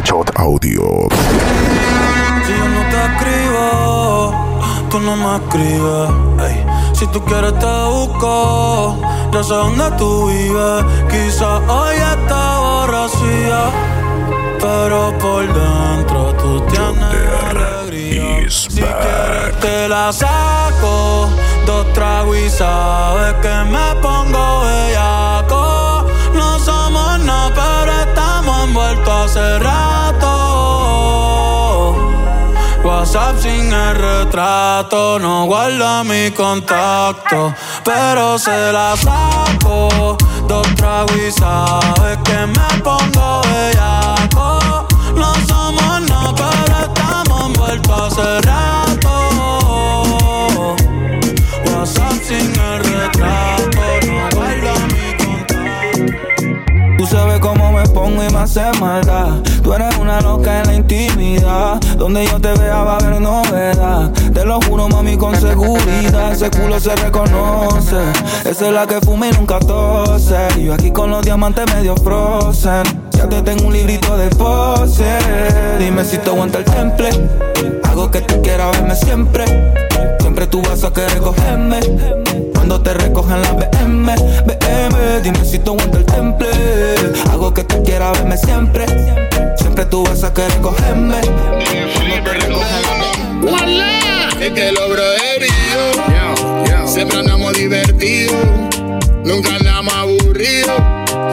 Shot Audio. Si yo no te escribo, tú no me escribes. Ey, Si tú quieres te busco, ya sé dónde tú vives. Quizás hoy está borracía, pero por dentro tú tienes alegría. Si quieres te la saco, dos tragos y sabes que me pongo bellaco. Estamos envueltos hace rato. WhatsApp sin el retrato, no guarda mi contacto, pero se la saco. Dos tragos y sabes que me pongo bellaco. No somos nada, pero estamos envueltos hace rato. WhatsApp sin el y me hace maldad. Tú eres una loca en la intimidad. Donde yo te vea va a haber novedad. Te lo juro, mami, con seguridad. Ese culo se reconoce. Esa es la que fuma y nunca tose. Y yo aquí con los diamantes medio frozen. Ya te tengo un librito de pose. Dime si te aguanta el temple. Hago que tú quieras verme siempre. Siempre tú vas a querer cogerme. Cuando te recogen la BM, BM, dime si tú aguanta el temple. Hago que tú quieras verme siempre. Siempre tú vas a querer cogerme. Te. Es que los broderíos siempre andamos divertidos, nunca andamos aburridos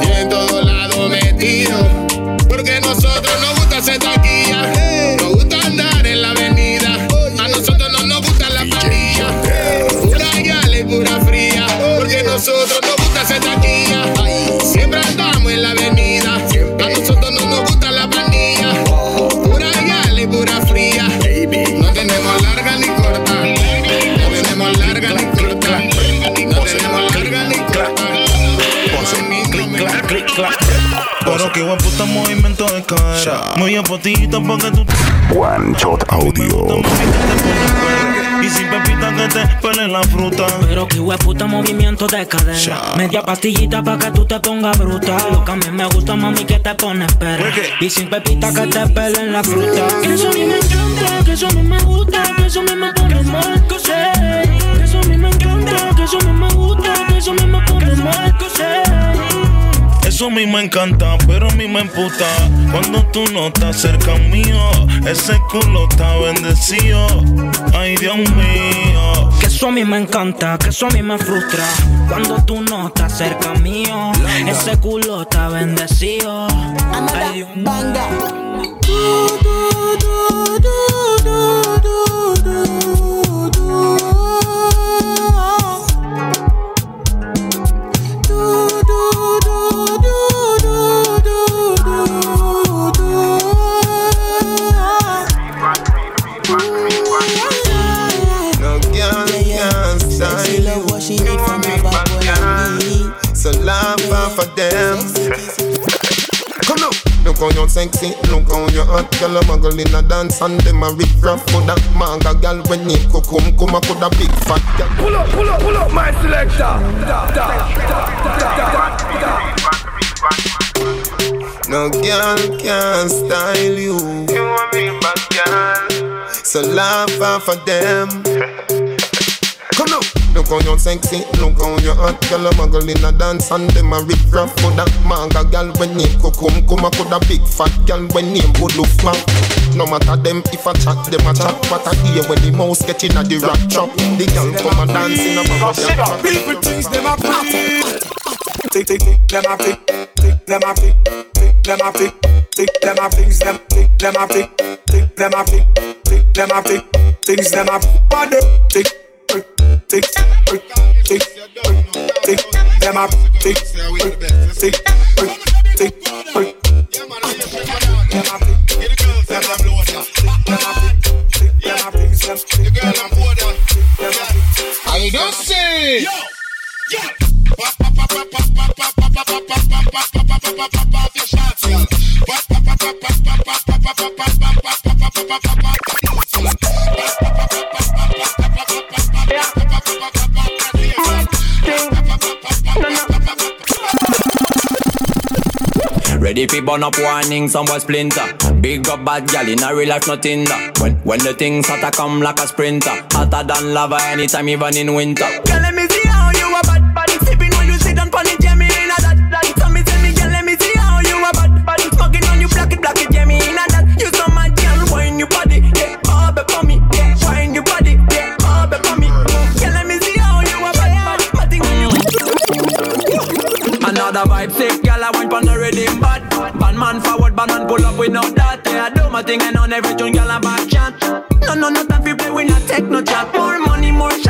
y en todos lados metidos. Porque nosotros nos gusta hacer taquilla, nosotros nos gusta hacer taquilla, siempre andamos en la avenida. A nosotros no nos gusta la pandilla, pura gala y pura fría. No tenemos larga ni corta. No tenemos larga ni corta. No tenemos larga ni corta. Pero qué buen puta movimiento de cadera. Muy bien potito porque tú One Shot Audio. Que te pele la fruta. Pero que puta movimiento de cadera. Media pastillita pa' que tú te pongas bruta. Lo que a mí me gusta, mami, que te pones perra. Y sin pepita que te pelen la fruta. Que eso a mí me encanta, que eso a mí me gusta, que eso a mí me pone mal, que eso a mí me encanta, que eso a mí me gusta, que eso a mí me pone mal, que. Eso a mí me encanta, pero a mí me emputa Cuando tú no estás cerca mío Ese culo está bendecido Ay, Dios mío Que eso a mí me encanta, que eso a mí me frustra. Cuando tú no estás cerca mío, ese culo está bendecido. Ay, Dios mío. Laugh off of them. Come on. Look how you sexy, look how you hot Girl a muggle in a dance and them a rip rap For that manga girl when you come come come a coulda big fat girl Pull up, pull up, pull up, my selector. Da, da, da. No girl can style you You and me bad girl So laugh off of them Come on Look how you sexy, look how you hot Girl a muggle in a dance and them a rip rap For that manga girl when you come come come a coulda big fat girl when name good look man No matter them if I chat them a chat What I hear when the mouse get in a the rap trap The girl come a dance in a bubble People things them a free. Tick tick tick them a tick tick them a tick tick them a tick tick them a things them tick them a tick tick them a tick tick them a tick things them a body tick tick tick tick tick. Tick them a tick tick tick tick. Tick them a tick them a tick them a tick them a things them tick them a tick them a tick I don't say Ready Ready fi burn up warning, some boy splinter. Big up bad gal in a real life, nothing that. When when the things start to come like a sprinter, hotter than lava anytime, even in winter. Girl, let me see how you a bad bad. Sipping when you sit down pon it, yeah me in a that that. So me tell me, girl, let me see how you a bad bad. Smoking on you, black it, black it, yeah me in a that. You so mad, girl, wine your body, yeah, all up on me, yeah, wine your body, yeah, all up on me. Girl, let me see how you a bad bad. Matting when you. Another vibe sick, gal, I went pon the rhythm bad. Man forward, bad man pull up with no that. I do my thing and on every tune, gal, I'm back chant. No, no, no time fi play, we not take no chat. More money, more shot,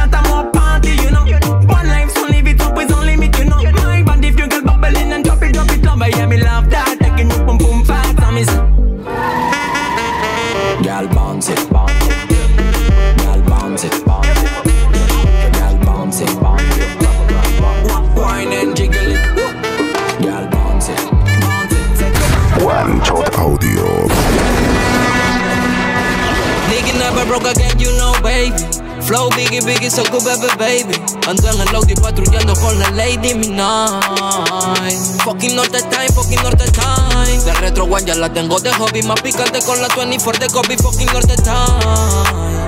Flow biggie, biggie, so good, baby. Ando en el Audi patrullando con la Lady Midnight. Fucking Norte Time, fucking Norte Time. De retro one ya la tengo de hobby. Más picante con la 24 de Kobe. Fucking Norte Time.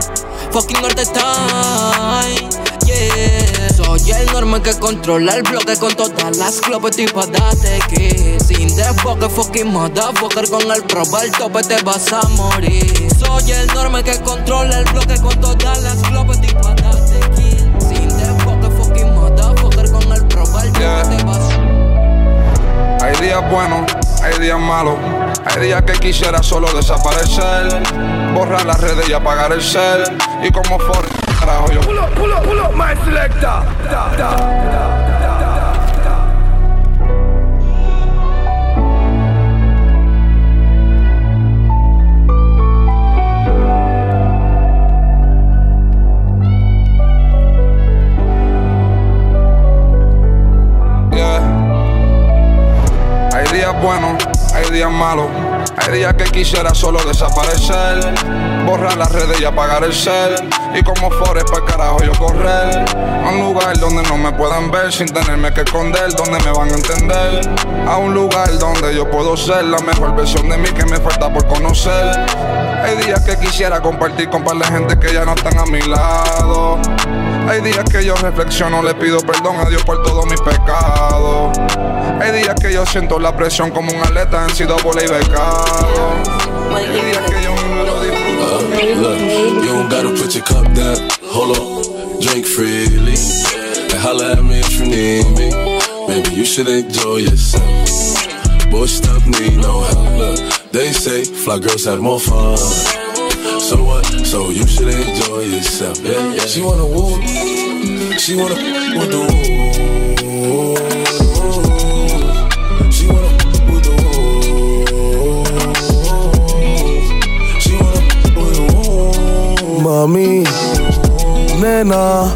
Fucking Norte Time. Yeah. Soy el normal que controla el bloque con todas las clubes tipo date que Sin desboque, fucking motherfucker Con el probo al tope te vas a morir Soy el normal que controla el bloque con todas las clubes tipo date que Sin desboque, fucking motherfucker Con el probo al tope Yeah. te vas a Hay días buenos, hay días malos. Hay días que quisiera solo desaparecer. Borrar las redes y apagar el cel. Y como for Pull up, pull up, pull up, my selector. Da, da, da. Yeah. Hay días buenos, hay días malos. Hay días que quisiera solo desaparecer. Borrar las redes y apagar el cel. Y como Forest para carajo yo correr. A un lugar donde no me puedan ver sin tenerme que esconder. Donde me van a entender. A un lugar donde yo puedo ser la mejor versión de mí que me falta por conocer. Hay días que quisiera compartir con par de gente que ya no están a mi lado. Hay días que yo reflexiono, le pido perdón a Dios por todos mis pecados. Hay días que yo siento la presión como un atleta en sido y becado. Look, you don't gotta put your cup down. Hold up, drink freely. And holla at me if you need me. Maybe you should enjoy yourself. Boy, stop need no help. Look, they say fly girls have more fun. So what? So you should enjoy yourself. Yeah, yeah. She wanna woo. She wanna woo. Woo. Mami, nena,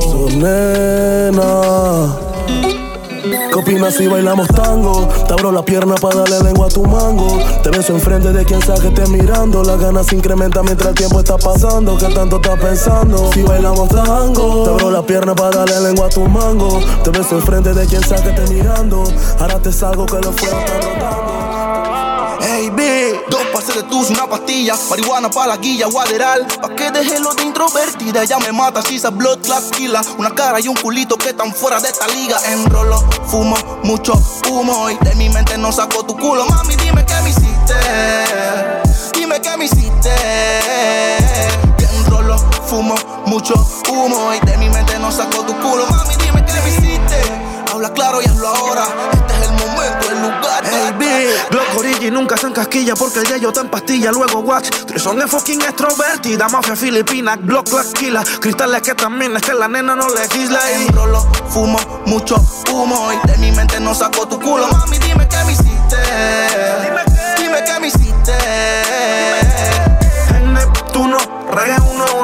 so nena. ¿Qué opinas si bailamos tango? Te abro la pierna para darle lengua a tu mango. Te beso enfrente de quien sabe que esté mirando. Las ganas se incrementan mientras el tiempo está pasando. ¿Qué tanto estás pensando? Si bailamos tango, te abro la pierna para darle lengua a tu mango. Te beso enfrente de quien sabe que esté mirando. Ahora te salgo que los fuegos están rotando. Hey, B, dos pases de tus, una pastilla, marihuana pa' la guilla, guaderal, pa' que deje lo de introvertida, ella me mata, si esa blood clot killer, una cara y un culito que están fuera de esta liga, enrolo, fumo, mucho humo y de mi mente no saco tu culo, mami, dime qué me hiciste, dime qué me hiciste, enrolo, fumo, mucho humo y de mi mente no saco tu culo, mami, dime qué me hiciste, habla claro y hazlo ahora, Hey, B, Glock Origi nunca se encasquilla porque el yello está en pastilla, luego wax. Trison es fucking extrovertida, mafia filipina, Glock la esquila. Cristales que también es que la nena no legisla y enrolo, fumo, mucho humo y de mi mente no saco tu culo. Mami, dime qué me hiciste. Dime qué me hiciste.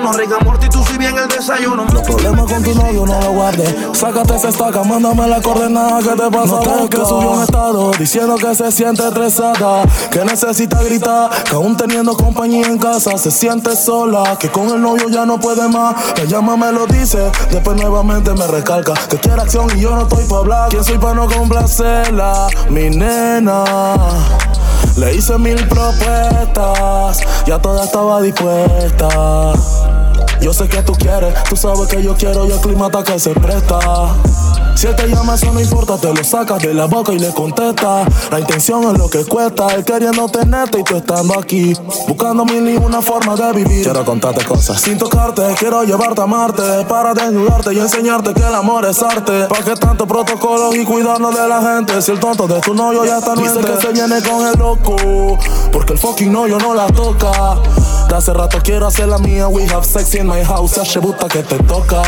Neptuno, reggae uno a uno, Rick Morty, tú si bien el desayuno. Los problemas con tu novio no lo guardes. Sácate esa estaca, mándame la coordenada que te pasa. No que subió un estado diciendo que se siente estresada, que necesita gritar, que aún teniendo compañía en casa se siente sola, que con el novio ya no puede más. Me llama, me lo dice, después nuevamente me recalca que quiere acción y yo no estoy para hablar. ¿Quién soy para no complacerla? Mi nena. Le hice mil propuestas, ya toda estaba dispuesta. Yo sé que tú quieres, tú sabes que yo quiero y el clima está que se presta. Si él te llama, eso no importa, te lo sacas de la boca y le contesta. La intención es lo que cuesta, él queriendo tenerte y tú estando aquí. Buscando mil y una forma de vivir. Quiero contarte cosas sin tocarte, quiero llevarte a Marte. Para desnudarte y enseñarte que el amor es arte. ¿Para qué tanto protocolo y cuidarnos de la gente? Si el tonto de tu novio ya está Dice que se viene con el loco, porque el fucking novio no la toca. Hace rato quiero hacer la mía, we have sex in my house, se buta que te toca.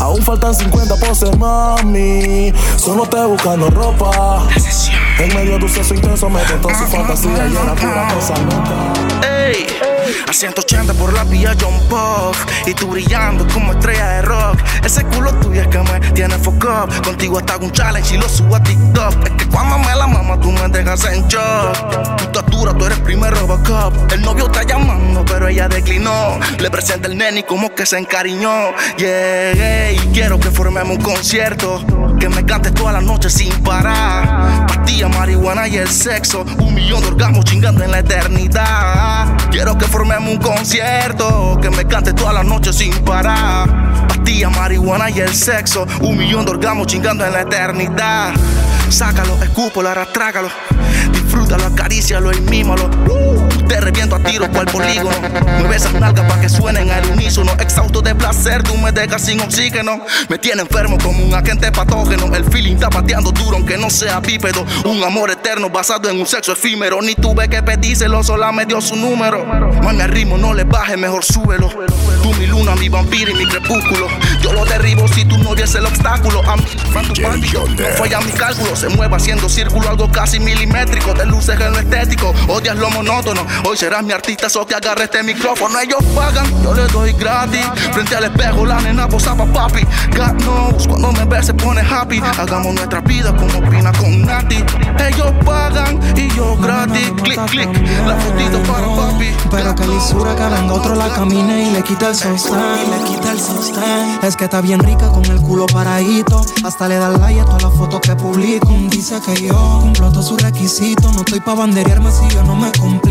Aún faltan 50 poses, mami. Solo te buscando ropa. En medio de un sexo intenso me tentó su fantasía y era pura cosa loca. Ey, a 180 por la vía John Puff Y tú brillando como estrella de rock. Ese culo tuyo es que me tiene up. Contigo hasta hago un challenge y lo subo a TikTok. Es que cuando me la mama tú me dejas en shock. Tu estatura, tú eres primer Robocop. El novio está llamando pero ella declinó. Le presenta el nene y como que se encariñó. Llegué y quiero que formemos un concierto. Que me cantes toda la noche sin parar. Pastilla, marihuana y el sexo. Un millón de orgasmos chingando en la eternidad. Quiero que formemos un concierto Que me cantes toda la noche sin parar. Pastilla, marihuana y el sexo. Un millón de orgasmos chingando en la eternidad. Sácalo, escúpalo, arrastrágalo. Disfrútalo, acarícialo y mímalo Te reviento a tiros por el polígono. Mueve esas nalgas para que suenen al unísono. Exhausto de placer, tú me dejas sin oxígeno. Me tiene enfermo como un agente patógeno. El feeling está pateando duro aunque no sea bípedo. Un amor eterno basado en un sexo efímero. Ni tuve que pedírselo, sola me dio su número. Mami al ritmo no le baje, mejor súbelo. Tú mi luna, mi vampiro y mi crepúsculo. Yo lo derribo si tú no vieses el obstáculo. A mí, no falla mi cálculo Se mueve haciendo círculo, algo casi milimétrico De luces en lo estético, odias lo monótono Hoy serás mi artista, so que agarre este micrófono Ellos pagan, yo les doy gratis Frente al espejo, la nena posa pa' papi God knows, cuando me ve se pone happy Hagamos nuestra vida como Pina con Nati Ellos pagan y yo gratis Click, click, la fotito para papi Pero que lisura que venga otro la camine y le quita el sostén. Y le quita el sostén. Es que está bien rica con el culo paradito. Hasta le da like a todas las fotos que publico. Dice que yo cumplo todos sus requisitos. No estoy pa' banderearme si yo no me complico.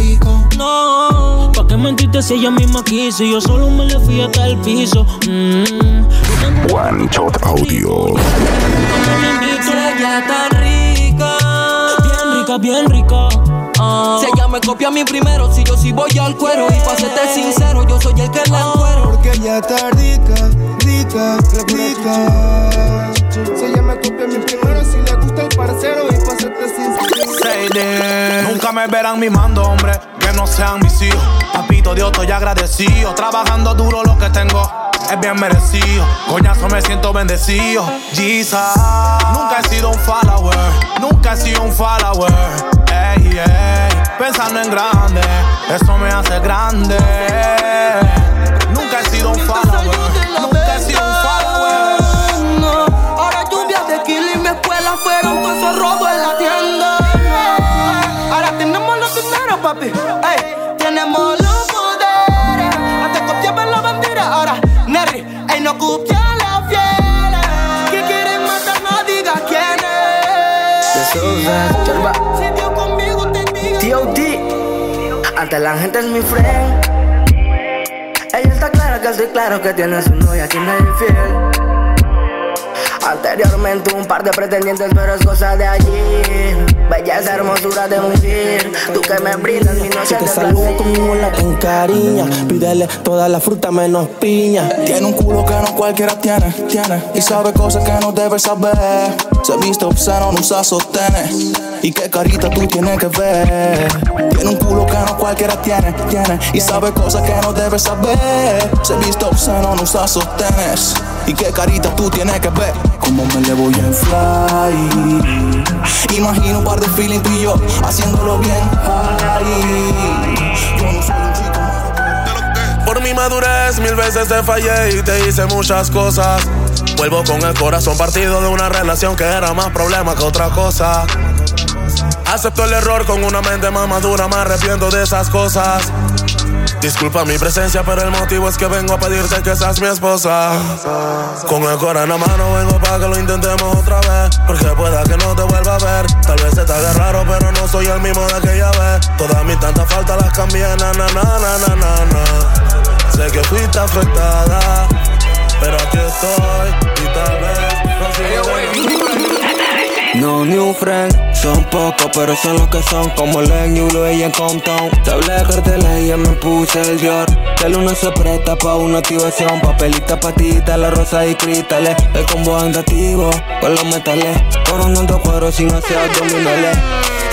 No, ¿pa' qué mentirte si ella misma quiso? Yo solo me le fui hasta el piso. Mm. One Shot Audio. Ella tan rica. Bien rica, bien rica. Ah. Si ella me copia a mí primero, si yo sí voy al cuero. Y pa' serte sincero, yo soy el que la encuero. Porque ella está rica, rica, rica. Si ella me copia a mí primero, si le gusta parcero. Y pa' serte sincero. Nunca me verán mimando, hombre, que no sean mis hijos. Papito Dios, estoy agradecido. Trabajando duro lo que tengo. Es bien merecido, coñazo me siento bendecido. Jesus, nunca he sido un follower, nunca he sido un follower. Pensando en grande, eso me hace grande. Nunca he sido un follower, papi. Ey, tenemos los poderes. Antes copiaban la bandera, ahora Nerry. Ey, no copia la fiera. Que quieren matar, no digas quién es. Si Dios conmigo te diga. T.O.T. Ante la gente es mi friend. Ella está clara que estoy claro que tiene su novia quien es infiel. Anteriormente un par de pretendientes, pero es cosa de allí. Belleza, hermosura de mujer. Tú que me brindas mi noche Si te saluda placer. conmigo la con cariña, pídele toda la fruta menos piña. Tiene un culo que no cualquiera tiene, tiene. Y sabe cosas que no debe saber. Se viste obsceno, no usa sostenes. Y qué carita tú tienes que ver. Tiene un culo que no cualquiera tiene, tiene. Y sabe cosas que no debe saber. Se viste obsceno, no usa sostenes. Y qué carita tú tienes que ver. Cómo me le voy a inflar. Imagino un par de feeling tú y yo haciéndolo bien. Por mi madurez, mil veces te fallé y te hice muchas cosas. Vuelvo con el corazón partido de una relación que era más problema que otra cosa. Acepto el error con una mente más madura, me arrepiento de esas cosas. Disculpa mi presencia, pero el motivo es que vengo a pedirte que seas mi esposa. Con el corazón en la mano vengo para que lo intentemos otra vez. Porque pueda que no te vuelva a ver. Tal vez se te haga raro, pero no soy el mismo de aquella vez. Todas mis tantas faltas las cambié, na na. Sé que fuiste afectada, pero aquí estoy y tal vez no No new friend, son pocos pero son los que son Como Len, Yulo, ella en Compton. Te hablé de y me puse el Dior. El uno se presta pa' una activación. Papelita, patita, la rosa y cristales. El combo andativo con los metales. Coronando cuero sin hacer abdominales.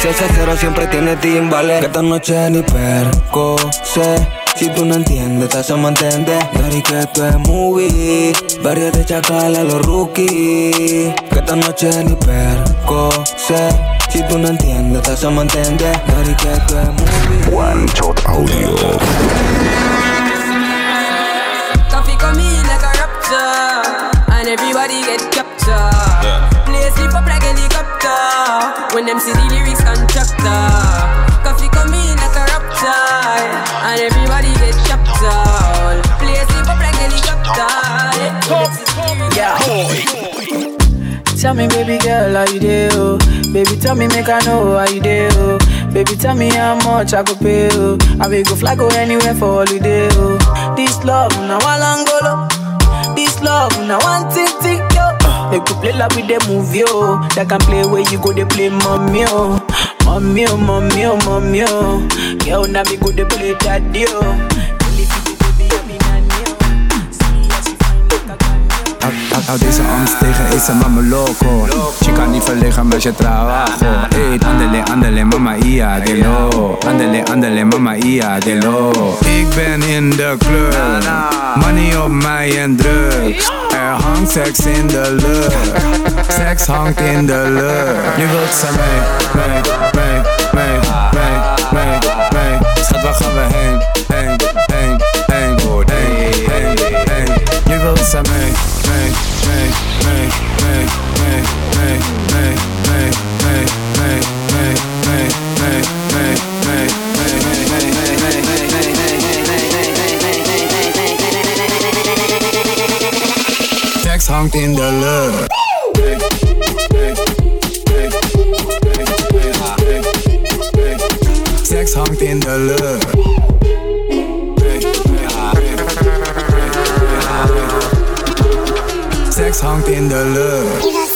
Si ese cero siempre tiene timbales. Que esta noche ni perco sé si tú no entiendes, te hacemos entender. Dari que esto es movie. Varios de chacal a los rookies. Que esta noche ni perco sé. Si tú no entiendes, te hacemos entender. Dari que esto es movie. One Shot Audio. Coffee come in like a raptor, and everybody get captured. Play sleep up like helicopter when them see the lyrics constructor. Yeah. Tell me, baby girl, how you do? Oh? Baby, tell me, make I know how you do. Oh? Baby, tell me how much I could pay. Oh? I will go fly, go anywhere for holiday. Oh? This love, now I Angola. This love, now one tick tick yo. They could play like with the movie, oh. They can play where you go, they play mommy, oh. Mommy, oh, mommy, oh, mommy, oh. Girl, now me go, they play daddy, oh. Houd deze angst tegen, ze mama loco. Chica niet verlegen je trabajo Eet, andele, andele, mama ia, de lo. Andele, andele, mama ia, de lo. Ik ben in de club. Money op mij en drugs. Er hangt seks in de lucht. Seks hangt in de lucht. Nu wilt ze mee, mee, mee, mee, mee, mee, mee. Schat, waar gaan we heen, heen, heen, heen, heen, heen, heen. Nu wilt ze mee, Honked in the love. Sex honked in the love. 苍天的乐。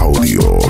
Audio.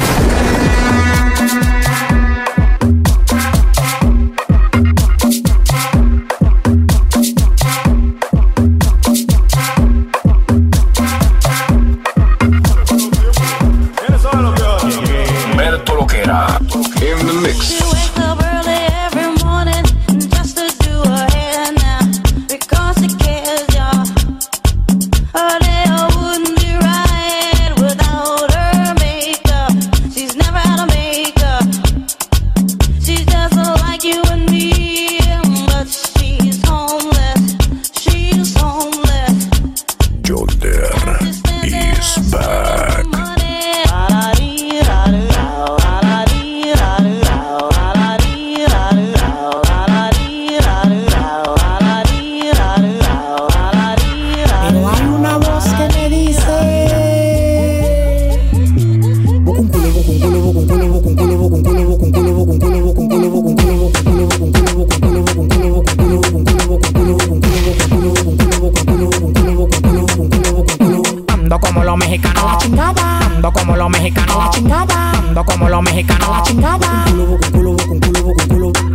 Como los mexicanos la chingada.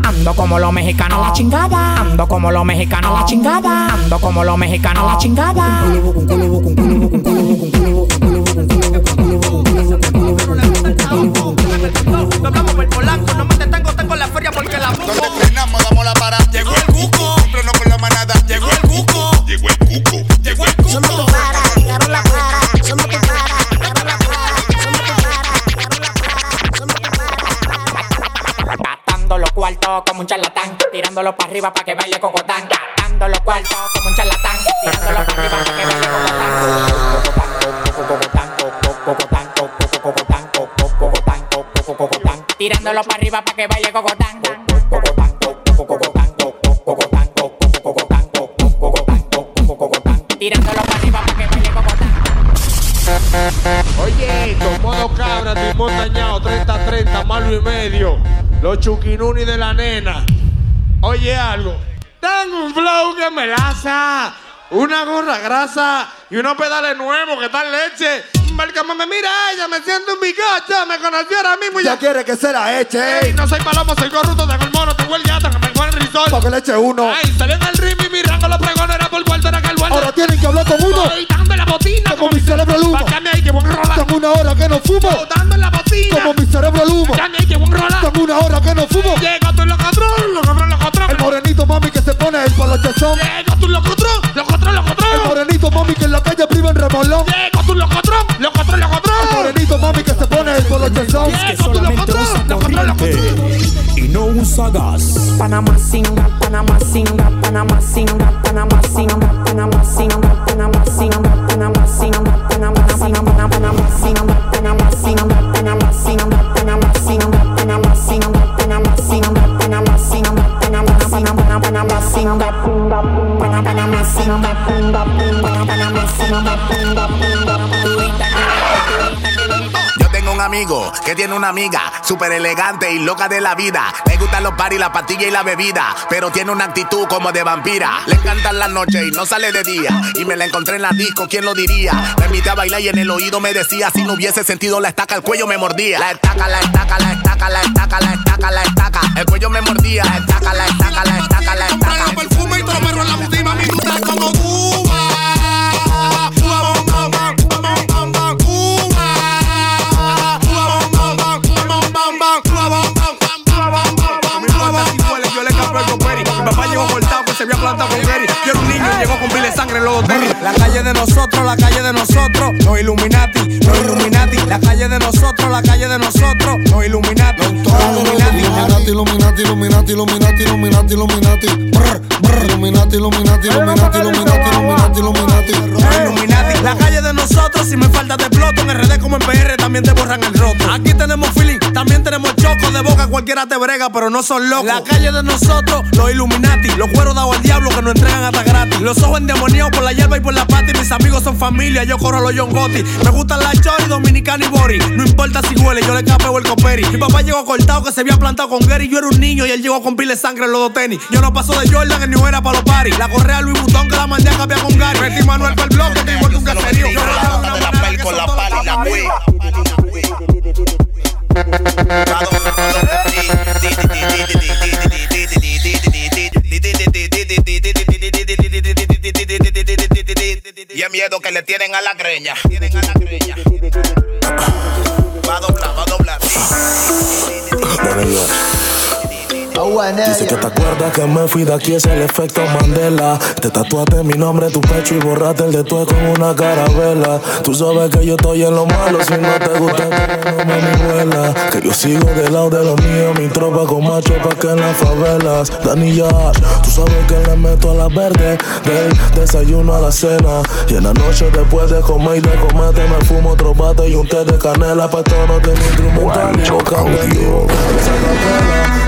Ando como los mexicanos la chingada. Ando como los mexicanos la chingada. Ando como los mexicanos la chingada. Doblamos por polanco, no me detengo, tengo la feria porque la. Donde frenamos, damos la parada. Llegó el cuco. No con la manada. Llegó el cuco. Llegó el cuco. Arriba para que baile cocotán. Gastando los cuartos como un charlatán, tirándolo para arriba para que baile cocotán. Tirándolo para arriba para que baile cocotán. Tirándolo para arriba para que baile cocotán. Oye, modo cabra, tipo dañado, 30-30, malo y medio. Los chuquinuni de la nena. Oye algo. Tengo un flow que me laza. Una gorra grasa y unos pedales nuevos que están leche. Válgame, me mira ella, me siento un bigocho. Me conoció ahora mismo y ya. quiere que se la eche. Ey, no soy palomo, soy corrupto, tengo el mono, tengo el gato, que me el risol. Pa' que le eche uno. Ay, salí en el rim y mi rango los pregones era por cuarto, era guardia. Ahora tienen que hablar con uno. Estoy dando la botina. Como mi cerebro luma. Bájame ahí que buen rola. Tengo una hora que no fumo. Dando la botina. Como mi cerebro luma. Bájame ahí que buen rola. Tengo una hora que no fumo. Palochazón. Llega tu locotrón, locotrón, locotrón. El morenito mami que en la calle priva en remolón. Llega tu locotrón, locotrón, locotrón. El morenito mami que se pone el palochazón. Llega tu locotrón, locotrón, locotrón. y no usa gas. Panama singa, Panama singa, Panama singa, Panama singa, Panama singa, Yo tengo un amigo que tiene una amiga súper elegante y loca de la vida. Le gustan los paris, la pastilla y la bebida, pero tiene una actitud como de vampira. Le encantan las noches y no sale de día. Y me la encontré en la disco, ¿quién lo diría? Me invité a bailar y en el oído me decía: si no hubiese sentido la estaca, el cuello me mordía. La estaca, la estaca, la estaca, la estaca, la estaca, la estaca. El cuello me mordía. Estaca, Cualquiera te brega, pero no son locos. La calle de nosotros, los Illuminati. Los cueros dados al diablo que nos entregan hasta gratis. Los ojos endemoniados por la hierba y por la pata. Y mis amigos son familia, yo corro a los John Gotti. Me gustan la chori, dominicana y bori. No importa si huele, yo le capeo el coperi. Mi papá llegó cortado que se había plantado con Gary. Yo era un niño y él llegó con pile de sangre en los dos tenis. Yo no paso de Jordan en New Era para los paris. La correa Louis Vuitton que la mandé a cambiar con Gary. Metí Manuel para el bloque, que igual que un caserío. Yo banana con la pala y la. Y el miedo que le tienen a la greña. Va a Dice que te acuerdas que me fui de aquí, es el efecto Mandela. Te tatuaste mi nombre en tu pecho y borraste el de tu con una carabela. Tú sabes que yo estoy en lo malo, si no te gusta, no me mi vuela. Que yo sigo del lado de los míos, mi tropa con macho pa' que en las favelas. Danilla, tú sabes que le meto a la verde, del desayuno a la cena. Y en la noche después de comer y de comerte me fumo otro bate y un té de canela. Pa' esto no tengo instrumental ni vocabulario.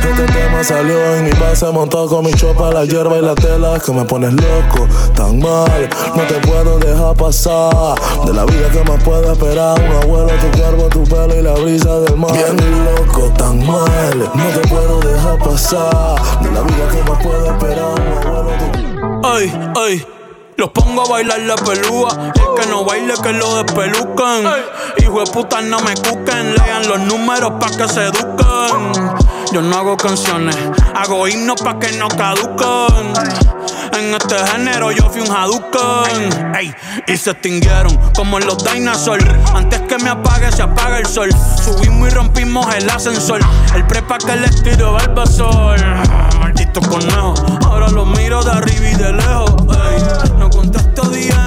Este tema salió en mi base montado con mi chopa, la hierba y la tela. Que me pones loco, tan mal, no te puedo dejar pasar. De la vida que más puede esperar, un abuelo, tu cuerpo, tu pelo y la brisa del mar. Bien loco, tan mal, no te puedo dejar pasar. De la vida que más puede esperar, un abuelo, tu Ay, ay. Los pongo a bailar la pelúa. El que no baile, que lo despelucan. Hijo de puta, no me cuquen. Lean los números pa' que se eduquen. Yo no hago canciones, hago himnos pa' que no caduquen. En este género yo fui un Hadouken. Ey, y se extinguieron como los dinosaurs. Antes que me apague, se apaga el sol. Subimos y rompimos el ascensor. El prepa que les tiro Barbasol. Maldito conejo, ahora lo miro de arriba y de lejos. No contesto DM,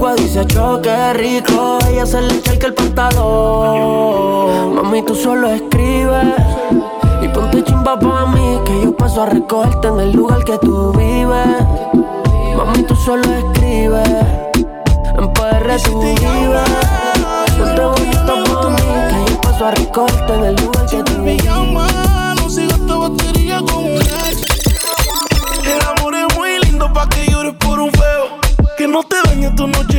agua dice choque rico. Ella se le echa el pantalón. Mami, tú solo escribes. Y ponte chimba pa' mí, que yo paso a recogerte en el lugar que tú vives. Mami, tú solo escribes. En PR tú vives. Ponte bonita pa' mí, que yo paso a recogerte en el lugar que tú vives. no sigo esta batería un El amor es muy lindo pa' que llores por un feo. Que no te dañe tu noche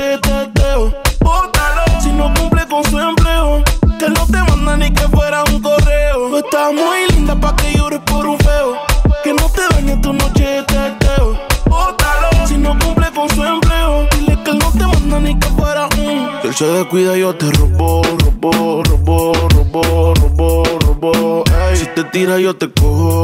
Se descuida, yo te robo, robo, robo, robo, robo, robo. Ey. Si te tira, yo te cojo,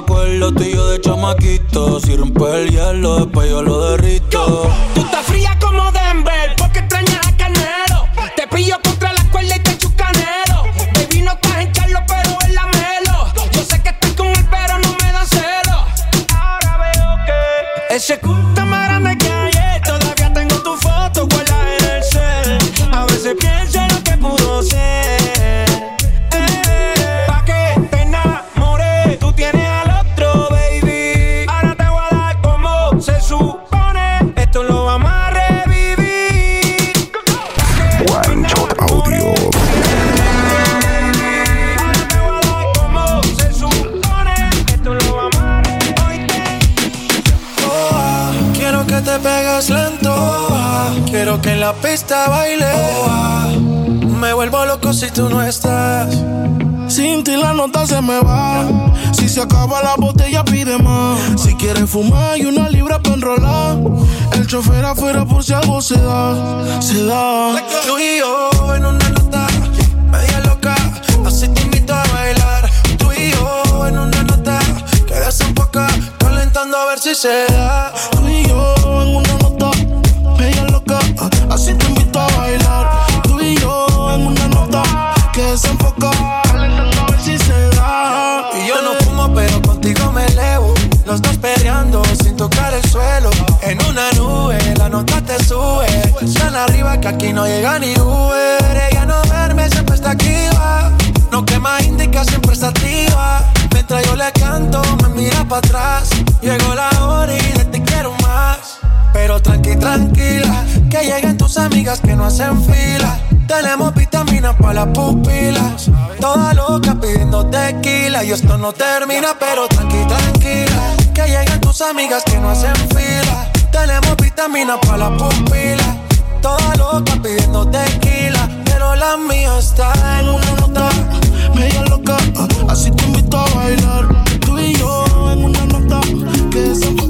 acuerdo tú y de chamaquito. Si rompe el hielo, después yo lo derrito. Quiero que te pegas lento. Quiero que en la pista baile. Me vuelvo loco si tú no estás. Sin ti la nota se me va. Si se acaba la botella, pide más. Si quieres fumar, y una libra para enrolar. Chofer afuera por si algo se da. Se da. Tú y yo en una nota media loca. Así te invito a bailar. Tú y yo en una nota que desemboca. Calentando a ver si se da. Tú y yo en una nota media loca. Así te invito a bailar. Tú y yo en una nota que desenfoca. Calentando a ver si se da. Y yo no fumo, pero. Los dos peleando sin tocar el suelo. En una nube, la nota te sube. Tan arriba que aquí no llega ni Uber. Ella no duerme, siempre está activa. No quema indica, siempre está activa. Mientras yo le canto, me mira para atrás. Llegó la hora y de ti quiero más. Pero tranqui, tranquila, que lleguen tus amigas que no hacen fila. Tenemos vitaminas para las pupilas. Toda loca pidiendo tequila. Y esto no termina, pero tranqui, tranquila. Que lleguen tus amigas que no hacen fila. Tenemos vitaminas para las pupilas. Toda loca pidiendo tequila. Pero la mía está en una nota. Media loca, así te invito a bailar. Tú y yo en una nota que desenfoca.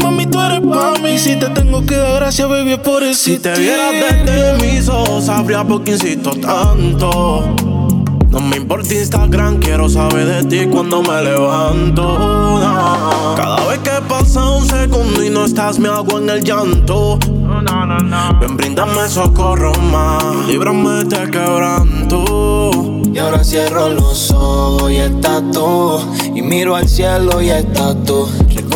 mami. Si te tengo que dar gracias, baby, es por eso. Si te vieras desde mis ojos, sabría por qué insisto tanto. No me importa Instagram, quiero saber de ti cuando me levanto. no. Cada vez que pasa un segundo y no estás, me hago en el llanto. Ven, bríndame socorro más, líbrame de quebranto. Y ahora cierro los ojos y estás tú. Y miro al cielo y estás tú.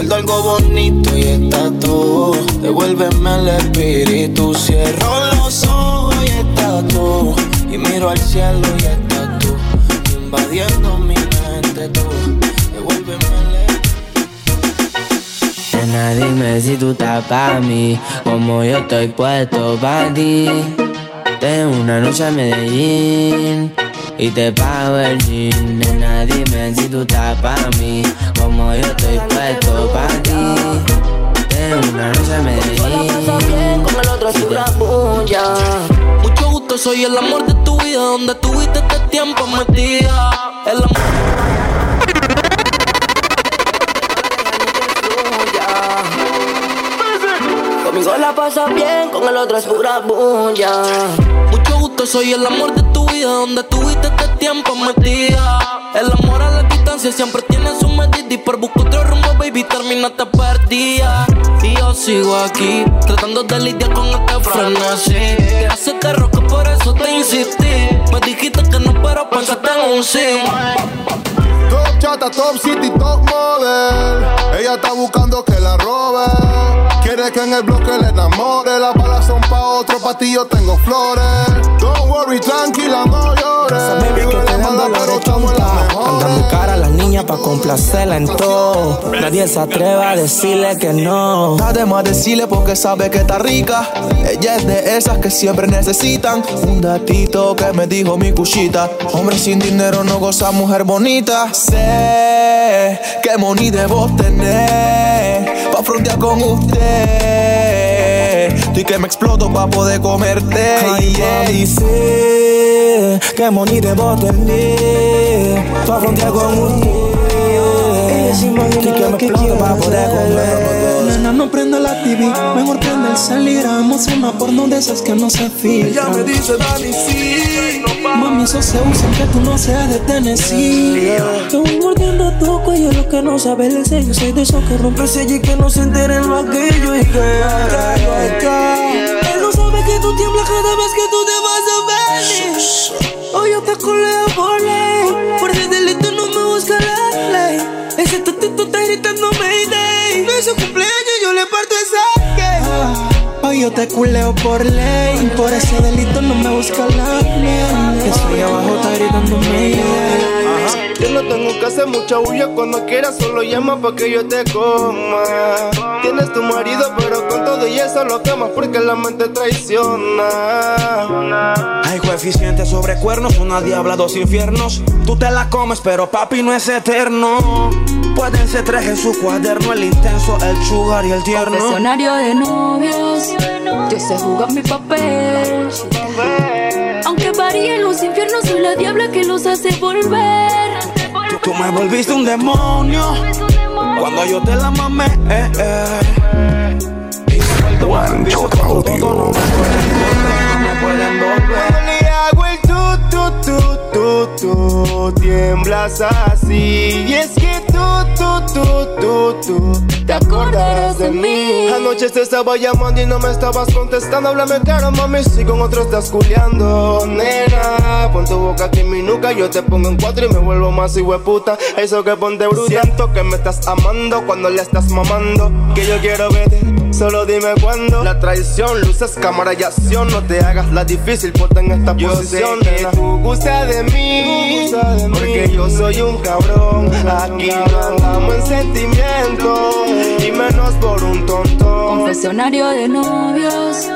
Recuerdo algo bonito y estás tú. Devuélveme el espíritu. Cierro los ojos y estás tú. Y miro al cielo y estás tú. Invadiendo mi mente tú. Devuélveme el dime si tú estás pa' mí, como yo estoy puesto pa' ti. Tengo una noche a Medellín, y te pago el jean. Nena, dime si tú estás pa' mí, como yo estoy puesto pa' ti. Tengo una rosa en Medellín. Con el otro es pura puya. Mucho gusto, soy el amor de tu vida, donde tuviste este tiempo metida. El amor. Conmigo la pasa bien, con el otro es pura bulla. Mucho soy el amor de tu vida, donde tuviste este tiempo metida. El amor a la distancia siempre tiene su medida y por buscar otro rumbo, baby, terminaste perdida. Y yo sigo aquí, tratando de lidiar con este frenesí. Que hacerte roca, por eso te insistí. Me dijiste que no, pero pensaste en un sí. Top chata, top city, top model. Ella está buscando que la robe. Quiere que en el bloque le enamore. Las balas son pa' otro, pa' ti yo tengo flores. Don't worry, tranquila, no llores. Baby, que te dando la de tonta. Anda muy cara la niña pa' complacerla en todo. Nadie se atreve a decirle que no. Está de más decirle porque sabe que está rica. Ella es de esas que siempre necesitan un datito que me dijo mi cuchita. Hombre sin dinero no goza mujer bonita. Sé que money debo tener pa' frontear con usted. Y que me exploto pa' poder comerte. Ay, mami, sé que money debo tener Pa' frontear con Y que me exploto pa' poder comer Nena, no prenda la TV, mejor prende el salir. Hagamos una porno de esas que no se filtran. Ella me dice, Dani, sí. Mami, eso se usa que tú no seas de Tennessee. Te voy mordiendo tu cuello, lo que no sabe el sello. Soy de esos que rompe sello y que no se entere lo aquello. Y que él no sabe que tú tiemblas cada vez que tú te vas a venir. Hoy yo te coleo por ley. Ese tatito está gritando Mayday. No es su cumpleaños, yo le parto esa que. Hoy yo te culeo por ley. Por ese delito no me busca la ley. Que estoy abajo, está gritando Mayday. Yo no tengo que hacer mucha bulla cuando quieras, solo llama pa' que yo te coma. Tienes tu marido, pero y eso lo quemas porque la mente traiciona. Hay coeficientes sobre cuernos, una diabla, dos infiernos. Tú te la comes, pero papi no es eterno. Pueden ser tres en su cuaderno, el intenso, el sugar y el tierno. Confesionario de novios, yo sé jugar mi papel. Aunque varíen los infiernos, soy la diabla que los hace volver. Tú, tú me volviste un demonio cuando yo te la mamé. Eh, eh. One Shot Audio. Le hago el tu, tu, tu, tu, tiemblas así. Y es que tú, tú, tú, tú, tú te acordarás de mí. Anoche te estaba llamando y no me estabas contestando. Háblame claro, mami, si con otro estás culiando. Nena, pon tu boca aquí en mi nuca. Yo te pongo en cuatro y me vuelvo más puta. Eso que ponte bruta. Siento que me estás amando cuando le estás mamando. Que yo quiero verte. Solo dime cuándo. La traición, luces, cámara y acción. No te hagas la difícil, ponte en esta Yo posición sé que tú gustas de mí, Tú gustas de mí. Porque yo soy un cabrón. Aquí no andamos en sentimiento Y menos por un tonto. Confesionario de novios,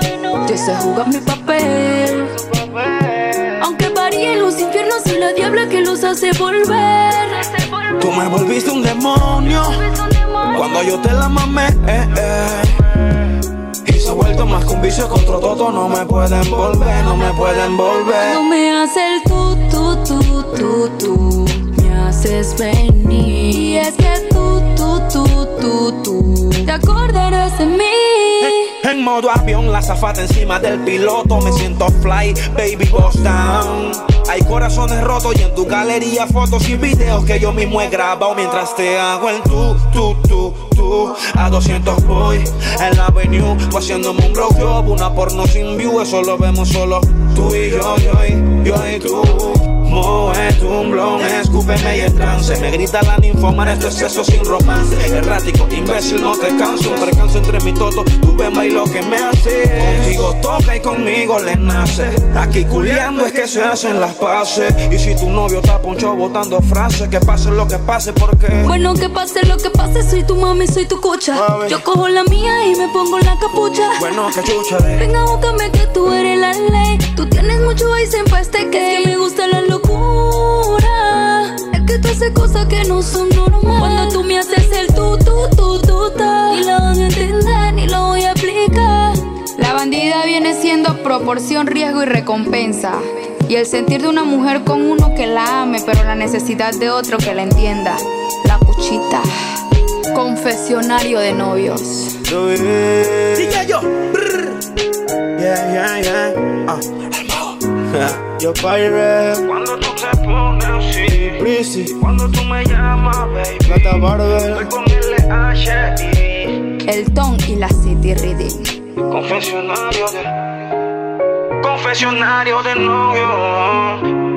yo sé jugar mi papel. Aunque varíen los infiernos, soy la diabla que los hace volver. Tú me volviste un demonio cuando yo te la mamé. Eh, eh. Y se ha vuelto más que un vicio otro toto. No me pueden volver, no me pueden volver. No me hace el tú, tú, tú, tú, tú. Me haces venir. Y es que tú, tú, tú, tú, tú. Te acordarás de mí. En modo avión, la zafata encima del piloto. Me siento fly, baby, boss down. Hay corazones rotos y en tu galería fotos y videos que yo mismo he grabado mientras te hago el tú, tú, tú, tú. A 200 voy en la avenue, haciéndome un broke job, una porno sin view. Eso lo vemos solo tú y yo, yo y yo y tú. Tu un blon, escúpeme y en trance. Me grita la ninfomana, esto es eso sin romance. Errático, imbécil, no te canso. Un percance entre mi toto, tú ven y lo que me hace. Contigo toca y conmigo le nace. Aquí culiando es que se hacen las paces. Y si tu novio está poncho botando frases Que pase lo que pase porque Bueno, que pase lo que pase, soy tu mami, soy tu cocha. Yo cojo la mía y me pongo la capucha. Bueno, que chucha Venga, búscame que tú eres la ley. Tú tienes mucho ahí en paste que, es que me gusta la que tú haces cosas que no son normales. Cuando tú me haces el tú, tú, tú, tú, ta. Ni lo voy a entender, ni lo voy a explicar. La bandida viene siendo proporción, riesgo y recompensa. Y el sentir de una mujer con uno que la ame, pero la necesidad de otro que la entienda. La cuchita. Confesionario de novios. Dije yo. Yeah, yeah, yeah. Ah. Yo Cuando tú te pones así. Breezy. Cuando tú me llamas, baby. Gata Barber. Estoy con LHI. El ton y la city reading. Confesionario de. Confesionario de novio.